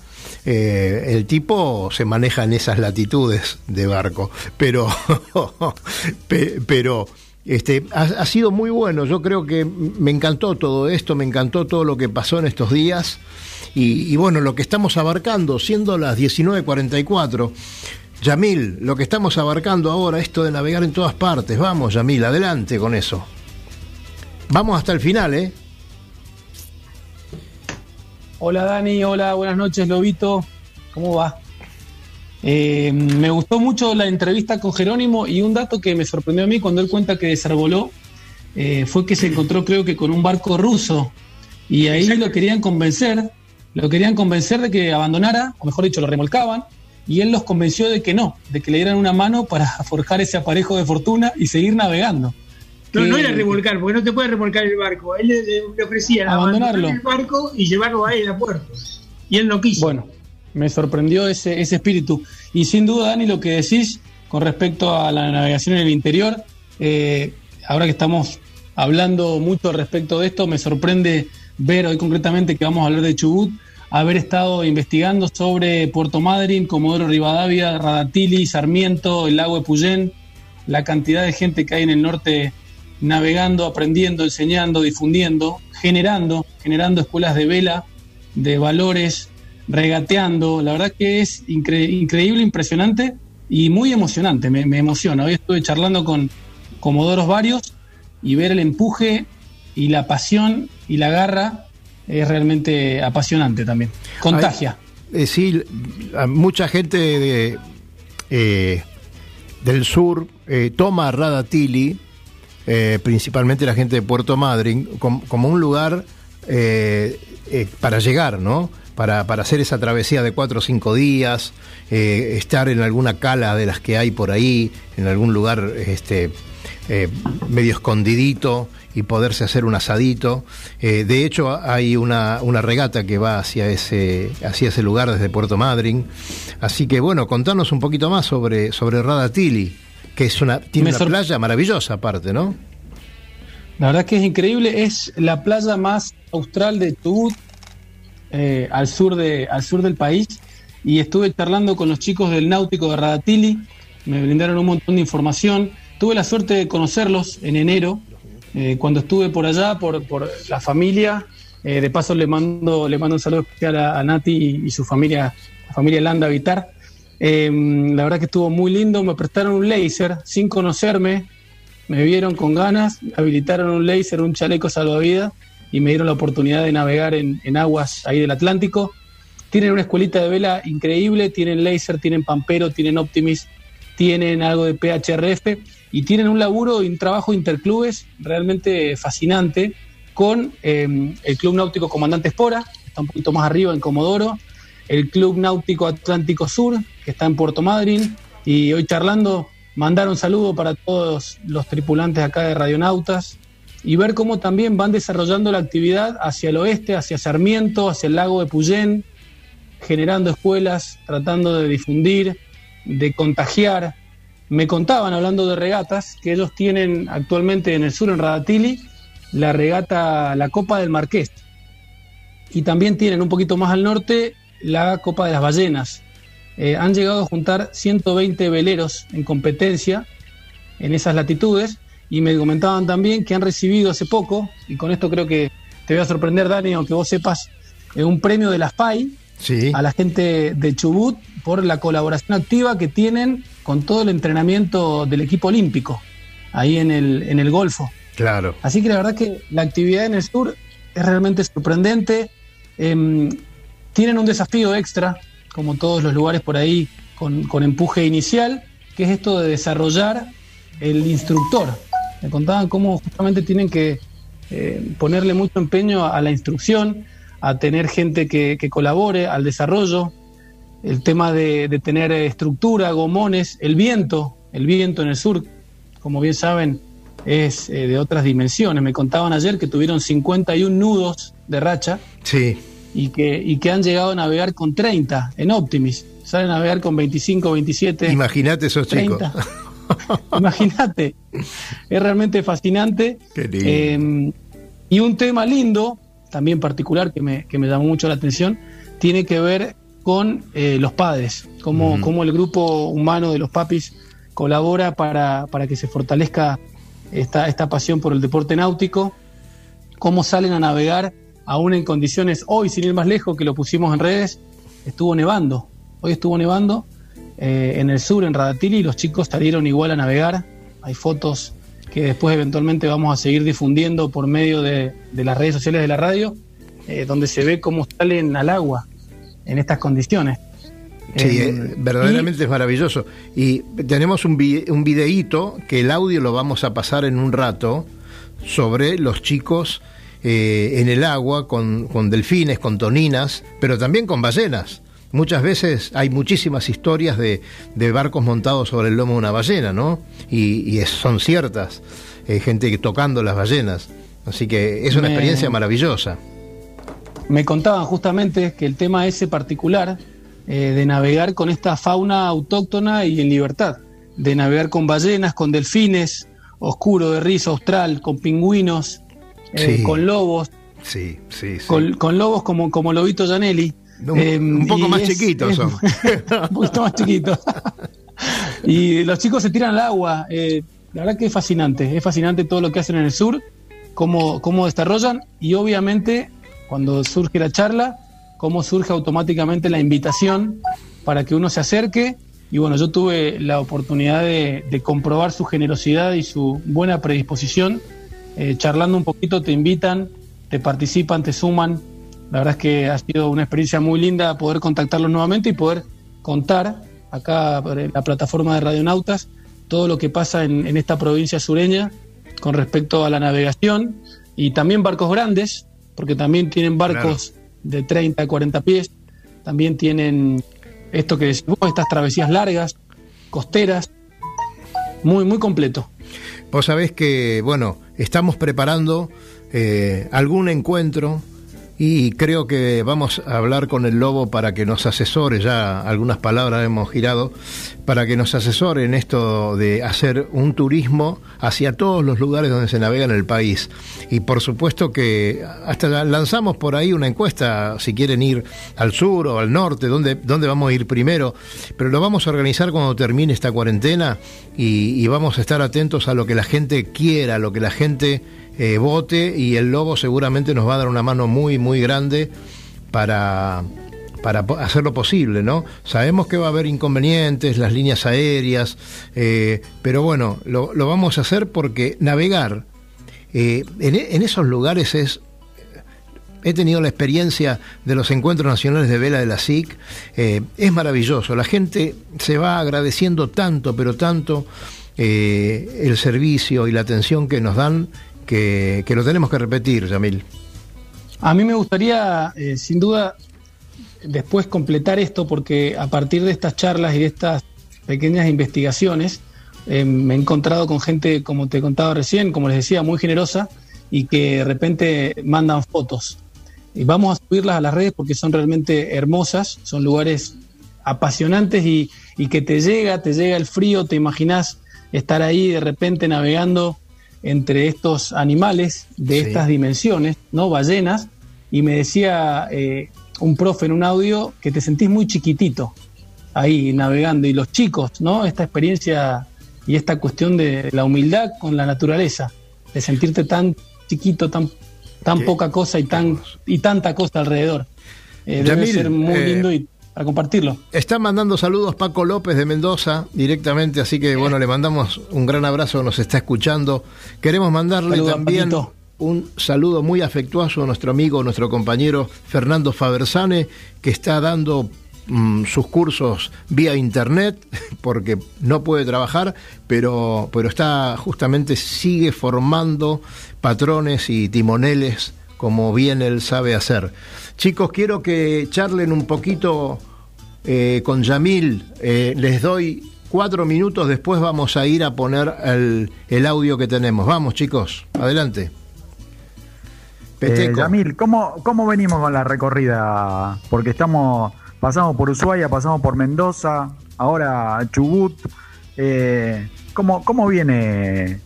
Eh, el tipo se maneja en esas latitudes de barco, pero, pe- pero este, ha, sido muy bueno. Yo creo que me encantó todo esto, me encantó todo lo que pasó en estos días. Y, y bueno, lo que estamos abarcando, siendo las 19.44, Yamil, lo que estamos abarcando ahora, esto de navegar en todas partes. Vamos, Yamil, adelante con eso. Vamos hasta el final, ¿eh? Hola Dani, hola, buenas noches Lobito, ¿cómo va? Eh, me gustó mucho la entrevista con Jerónimo y un dato que me sorprendió a mí cuando él cuenta que desarboló eh, fue que se encontró creo que con un barco ruso y ahí lo querían convencer, lo querían convencer de que abandonara, o mejor dicho, lo remolcaban y él los convenció de que no, de que le dieran una mano para forjar ese aparejo de fortuna y seguir navegando. No, Que- no era remolcar, porque no te puede remolcar el barco. Él le, ofrecían Abandonarlo. abandonar el barco y llevarlo a él a puerto. Y él no quiso. Bueno, me sorprendió ese, ese espíritu. Y sin duda, Dani, lo que decís con respecto a la navegación en el interior, eh, ahora que estamos hablando mucho respecto de esto, me sorprende ver hoy concretamente que vamos a hablar de Chubut, haber estado investigando sobre Puerto Madryn, Comodoro Rivadavia, Radatili, Sarmiento, el lago de Puyén, la cantidad de gente que hay en el norte navegando, aprendiendo, enseñando, difundiendo, generando, generando escuelas de vela, de valores, regateando. La verdad que es incre- increíble, impresionante y muy emocionante. Me, me emociona. Hoy estuve charlando con comodoros varios y ver el empuje y la pasión y la garra es realmente apasionante también. Contagia. Eh, sí, mucha gente de, eh, del sur eh, toma Radatili, eh, principalmente la gente de Puerto Madryn, com- como un lugar para llegar, ¿no? Para, para, hacer esa travesía de cuatro o cinco días, estar en alguna cala de las que hay por ahí, en algún lugar este, medio escondidito y poderse hacer un asadito. Eh, de hecho, hay una, una, regata que va hacia ese, hacia ese lugar desde Puerto Madryn. Así que bueno, contanos un poquito más sobre, sobre Radatili, que es una, tiene una playa maravillosa aparte, ¿no? La verdad que es increíble, es la playa más austral de Tubut, eh, al, sur de, al sur del país, y estuve charlando con los chicos del náutico de Radatili, me brindaron un montón de información, tuve la suerte de conocerlos en enero, eh, cuando estuve por allá, por, por la familia, eh, de paso le mando, le mando un saludo especial a, a Nati y, su familia, la familia Landa Vitar. Eh, la verdad que estuvo muy lindo, me prestaron un laser sin conocerme, me vieron con ganas, habilitaron un laser, un chaleco salvavidas y me dieron la oportunidad de navegar en, en, aguas ahí del Atlántico. Tienen una escuelita de vela increíble, tienen laser, tienen pampero, tienen optimis, tienen algo de PHRF y tienen un laburo y un trabajo interclubes realmente fascinante con eh, el Club Náutico Comandante Espora, que está un poquito más arriba en Comodoro, el Club Náutico Atlántico Sur, que está en Puerto Madryn, y hoy charlando mandar un saludo para todos los tripulantes acá de Radionautas y ver cómo también van desarrollando la actividad hacia el oeste, hacia Sarmiento, hacia el lago de Puyén, generando escuelas, tratando de difundir, de contagiar. Me contaban, hablando de regatas, que ellos tienen actualmente en el sur, en Radatili, la regata, la Copa del Marqués. Y también tienen un poquito más al norte la Copa de las Ballenas. Eh, han llegado a juntar 120 veleros en competencia en esas latitudes y me comentaban también que han recibido hace poco, y con esto creo que te voy a sorprender, Dani, aunque vos sepas, eh, un premio de la FAI sí. a la gente de Chubut por la colaboración activa que tienen con todo el entrenamiento del equipo olímpico ahí en el, en el Golfo. Claro. Así que la verdad que la actividad en el sur es realmente sorprendente. Eh, tienen un desafío extra, como todos los lugares por ahí, con, con, empuje inicial, que es esto de desarrollar el instructor. Me contaban cómo justamente tienen que eh, ponerle mucho empeño a, a, la instrucción, a tener gente que, que, colabore al desarrollo, el tema de, de tener estructura, gomones, el viento, el viento en el sur, como bien saben, es eh, de otras dimensiones. Me contaban ayer que tuvieron 51 nudos de racha. Sí. Y que, y que han llegado a navegar con 30 en Optimis. Salen a navegar con 25, 27. Imagínate esos 30. chicos. Imagínate. Es realmente fascinante. Eh, y un tema lindo, también particular, que me, que me llamó mucho la atención, tiene que ver con eh, los padres. Cómo, uh -huh. cómo el grupo humano de los papis colabora para, para que se fortalezca esta, esta pasión por el deporte náutico, cómo salen a navegar aún en condiciones, hoy sin ir más lejos, que lo pusimos en redes, estuvo nevando, hoy estuvo nevando eh, en el sur, en Radatili, y los chicos salieron igual a navegar, hay fotos que después eventualmente vamos a seguir difundiendo por medio de, de las redes sociales de la radio, eh, donde se ve cómo salen al agua en estas condiciones. Sí, eh, verdaderamente y, es maravilloso. Y tenemos un, vi un videíto que el audio lo vamos a pasar en un rato sobre los chicos eh, en el agua con, con, delfines, con toninas, pero también con ballenas. Muchas veces hay muchísimas historias de, de barcos montados sobre el lomo de una ballena, ¿no? Y, y es, son ciertas. Eh, gente tocando las ballenas. Así que es una me, experiencia maravillosa. Me contaban justamente que el tema ese particular eh, de navegar con esta fauna autóctona y en libertad, de navegar con ballenas, con delfines, oscuro de risa austral, con pingüinos, eh, sí. con lobos, sí, sí, sí. Con, con, lobos como, como Lobito Janelli. Un, eh, un poco más es, chiquitos son. un poquito más chiquitos. y los chicos se tiran al agua. Eh, la verdad que es fascinante, es fascinante todo lo que hacen en el sur, cómo, cómo desarrollan y obviamente cuando surge la charla, cómo surge automáticamente la invitación para que uno se acerque. Y bueno, yo tuve la oportunidad de, comprobar su generosidad y su buena predisposición. Eh, charlando un poquito, te invitan, te participan, te suman. La verdad es que ha sido una experiencia muy linda poder contactarlos nuevamente y poder contar acá en la plataforma de Radionautas todo lo que pasa en esta provincia sureña con respecto a la navegación y también barcos grandes porque también tienen barcos de 30 a 40 pies, también tienen esto que decís vos, estas travesías largas, costeras, muy, muy completo. Vos sabés que, bueno, estamos preparando eh, algún encuentro y creo que vamos a hablar con el lobo para que nos asesore, ya algunas palabras hemos girado, para que nos asesore en esto de hacer un turismo hacia todos los lugares donde se navega en el país. Y por supuesto que hasta lanzamos por ahí una encuesta, si quieren ir al sur o al norte, dónde, dónde vamos a ir primero, pero lo vamos a organizar cuando termine esta cuarentena y, y vamos a estar atentos a lo que la gente quiera, a lo que la gente eh, vote y el Lobo seguramente nos va a dar una mano muy, muy grande para, para hacerlo posible, ¿no? Sabemos que va a haber inconvenientes, las líneas aéreas, eh, pero bueno, lo, lo vamos a hacer porque navegar eh, en, e- en esos lugares es He tenido la experiencia de los encuentros nacionales de vela de la SIC. es maravilloso. La gente se va agradeciendo tanto, pero tanto el servicio y la atención que nos dan que, lo tenemos que repetir, Yamil. A mí me gustaría, eh, sin duda, después completar esto, porque a partir de estas charlas y de estas pequeñas investigaciones, eh, me he encontrado con gente, como te contaba recién, como les decía, muy generosa y que de repente mandan fotos. Y vamos a subirlas a las redes porque son realmente hermosas, son lugares apasionantes y, y que te llega, te llega el frío, te imaginas estar ahí de repente navegando entre estos animales de Sí. estas dimensiones, ¿no? Ballenas, y me decía eh, un profe en un audio que te sentís muy chiquitito ahí navegando, y los chicos, ¿no? Esta experiencia y esta cuestión de la humildad con la naturaleza, de sentirte tan chiquito, tan, tan Qué- poca cosa y, tan, y tanta cosa alrededor. Eh, debe Yamil, ser muy eh, lindo y para compartirlo. Está mandando saludos Paco López de Mendoza directamente, así que bueno, le mandamos un gran abrazo, nos está escuchando. Queremos mandarle también Paquito. un saludo muy afectuoso a nuestro amigo, nuestro compañero Fernando Fabersane, que está dando mm, sus cursos vía internet, porque no puede trabajar, pero, pero está justamente, sigue formando patrones y timoneles como bien él sabe hacer. Chicos, quiero que charlen un poquito eh, con Yamil. Eh, les doy cuatro minutos, después vamos a ir a poner el, el audio que tenemos. Vamos, chicos, adelante. Eh. Yamil, ¿cómo, ¿cómo venimos con la recorrida? Porque estamos, pasamos por Ushuaia, pasamos por Mendoza, ahora Chubut. Eh, ¿cómo, ¿Cómo viene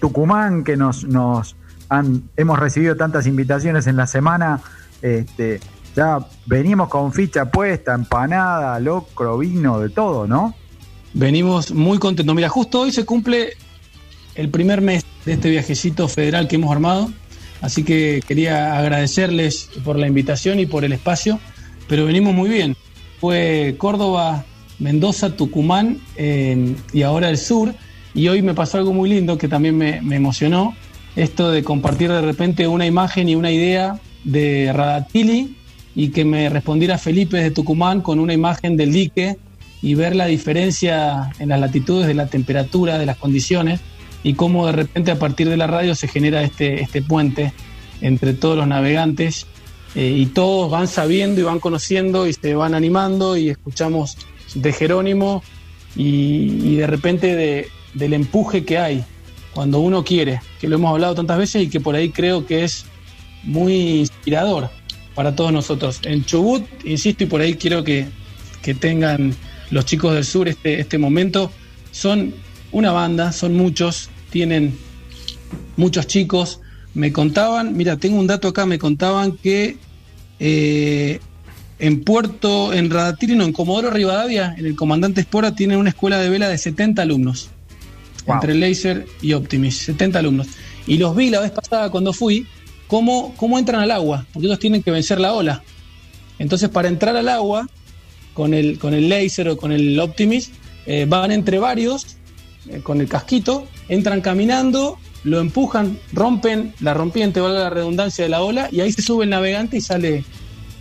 Tucumán, que nos, nos han, hemos recibido tantas invitaciones en la semana? Este, ya venimos con ficha puesta, empanada, locro, vino, de todo, ¿no? Venimos muy contentos. Mira, justo hoy se cumple el primer mes de este viajecito federal que hemos armado, así que quería agradecerles por la invitación y por el espacio, pero venimos muy bien. Fue Córdoba, Mendoza, Tucumán y ahora el sur, y hoy me pasó algo muy lindo que también me emocionó, esto de compartir de repente una imagen y una idea de Radatili y que me respondiera Felipe de Tucumán con una imagen del dique y ver la diferencia en las latitudes de la temperatura, de las condiciones y cómo de repente a partir de la radio se genera este, este puente entre todos los navegantes eh, y todos van sabiendo y van conociendo y se van animando y escuchamos de Jerónimo y, de repente de- del empuje que hay cuando uno quiere, que lo hemos hablado tantas veces y que por ahí creo que es muy inspirador para todos nosotros. En Chubut, insisto, y por ahí quiero que, que tengan los chicos del sur este, este momento, son una banda, son muchos, tienen muchos chicos. Me contaban, mira, tengo un dato acá, me contaban que eh, en Puerto, en Radatiri, no, en Comodoro Rivadavia, en el Comandante Espora, tienen una escuela de vela de 70 alumnos, Wow. entre Laser y Optimis, 70 alumnos. Y los vi la vez pasada cuando fui, cómo, cómo entran al agua, porque ellos tienen que vencer la ola. Entonces, para entrar al agua, con el, con el Laser o con el Optimis, eh, van entre varios, eh, con el casquito, entran caminando, lo empujan, rompen la rompiente, valga la redundancia de la ola, y ahí se sube el navegante y sale,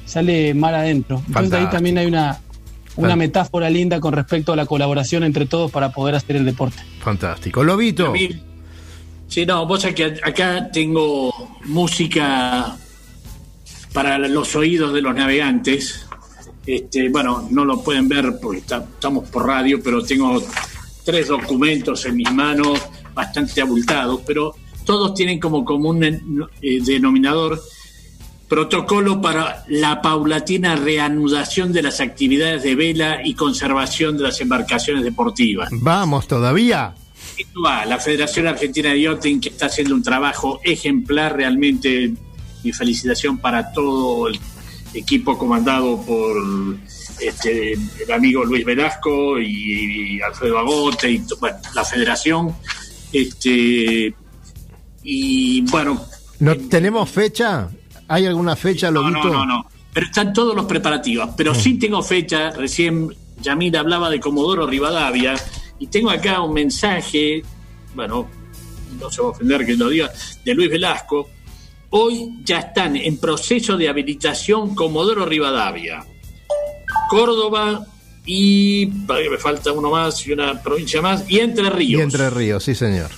sale mar adentro. Entonces ahí también hay una, una metáfora linda con respecto a la colaboración entre todos para poder hacer el deporte. Fantástico. Lobito. Sí, no, vos que acá tengo música para los oídos de los navegantes. Este, bueno, no lo pueden ver porque estamos por radio, pero tengo tres documentos en mis manos bastante abultados, pero todos tienen como común eh, denominador protocolo para la paulatina reanudación de las actividades de vela y conservación de las embarcaciones deportivas. Vamos todavía. La Federación Argentina de Yachting que está haciendo un trabajo ejemplar realmente mi felicitación para todo el equipo comandado por este, el amigo Luis Velasco y, Alfredo Agote y bueno, la federación este y bueno ¿No tenemos fecha? ¿Hay alguna fecha, no, Lobito? no, no, no. Pero están todos los preparativos. Pero sí tengo fecha. Recién Yamil hablaba de Comodoro Rivadavia. Y tengo acá un mensaje, bueno, no se va a ofender que lo diga, de Luis Velasco. Hoy ya están en proceso de habilitación Comodoro Rivadavia, Córdoba y me falta uno más y una provincia más y Entre Y Ríos Entre Ríos, sí, señor.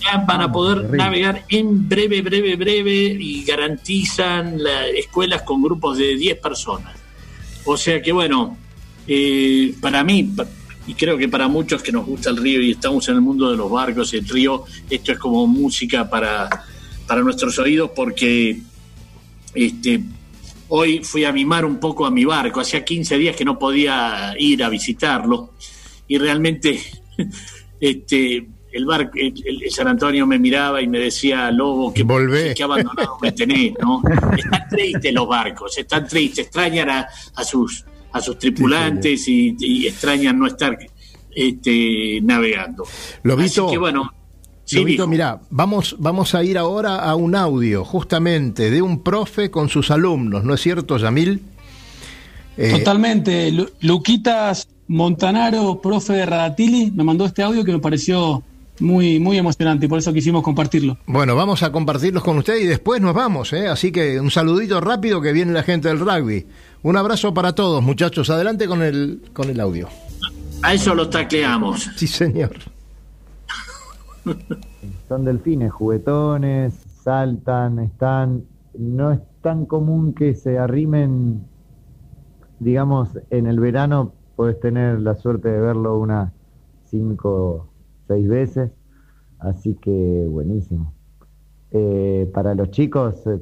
ya van a poder navegar en breve, breve, breve y garantizan las escuelas con grupos de 10 personas. O sea que bueno, eh, para mí, y creo que para muchos que nos gusta el río y estamos en el mundo de los barcos y el río, esto es como música para, para nuestros oídos porque este, hoy fui a mimar un poco a mi barco, hacía 15 días que no podía ir a visitarlo y realmente este, el barco, el, el- el San Antonio me miraba y me decía, Lobo, que, Volvé. que abandonado me tenés, ¿no? Están tristes los barcos, están tristes, extrañan a, a sus a sus tripulantes y, y extrañan no estar este, navegando. Lobito, Así que bueno, sí, Lobito, mira, vamos, vamos a ir ahora a un audio, justamente, de un profe con sus alumnos, ¿no es cierto, Yamil? Eh, Totalmente. Lu- Luquitas Montanaro, profe de Radatili, me mandó este audio que me pareció muy, muy emocionante y por eso quisimos compartirlo. Bueno, vamos a compartirlos con usted y después nos vamos, ¿eh? Así que un saludito rápido que viene la gente del rugby. Un abrazo para todos, muchachos. Adelante con el, con el audio. A eso lo tacleamos. Sí, señor. Son delfines, juguetones, saltan, están. No es tan común que se arrimen, digamos, en el verano puedes tener la suerte de verlo unas cinco, seis veces, así que buenísimo. Eh, para los chicos, eh,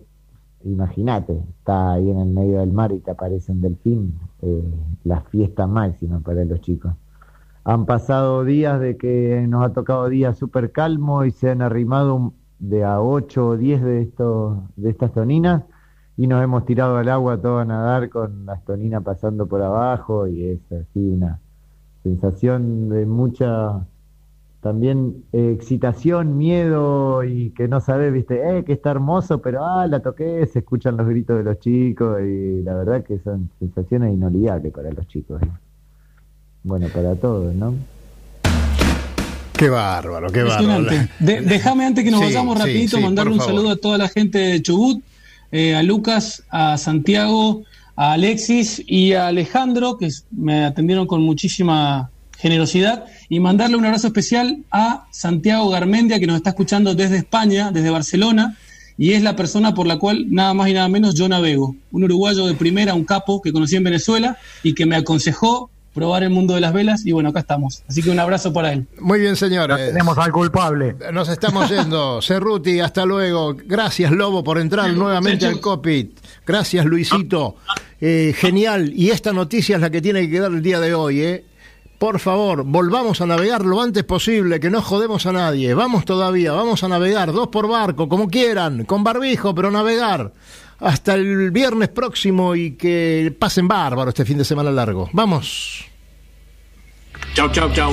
imagínate, está ahí en el medio del mar y te aparece un delfín, eh, la fiesta máxima para los chicos. Han pasado días de que nos ha tocado días súper calmos y se han arrimado de a 8 o 10 de, estos, de estas toninas y nos hemos tirado al agua todo a nadar con las toninas pasando por abajo y es así una sensación de mucha también eh, excitación, miedo y que no sabes, viste, eh, que está hermoso, pero ah, la toqué, se escuchan los gritos de los chicos y la verdad que son sensaciones inolvidables para los chicos. ¿eh? Bueno, para todos, ¿no? Qué bárbaro, qué bárbaro. Impresionante. De- déjame antes que nos Sí, vayamos rapidito sí, mandarle un favor. saludo a toda la gente de Chubut, eh, a Lucas, a Santiago, a Alexis y a Alejandro, que me atendieron con muchísima generosidad, y mandarle un abrazo especial a Santiago Garmendia, que nos está escuchando desde España, desde Barcelona, y es la persona por la cual nada más y nada menos yo navego. Un uruguayo de primera, un capo que conocí en Venezuela y que me aconsejó probar el mundo de las velas, y bueno, acá estamos. Así que un abrazo para él. Muy bien, señores. Tenemos al culpable. Nos estamos yendo. Cerruti, hasta luego. Gracias, Lobo, por entrar nuevamente al cockpit. Gracias, Luisito. Eh, genial. Y esta noticia es la que tiene que quedar el día de hoy, ¿eh? Por favor, volvamos a navegar lo antes posible, que no jodemos a nadie. Vamos todavía, vamos a navegar, dos por barco, como quieran, con barbijo, pero navegar. Hasta el viernes próximo y que pasen bárbaro este fin de semana largo. Vamos. Chau, chau, chau.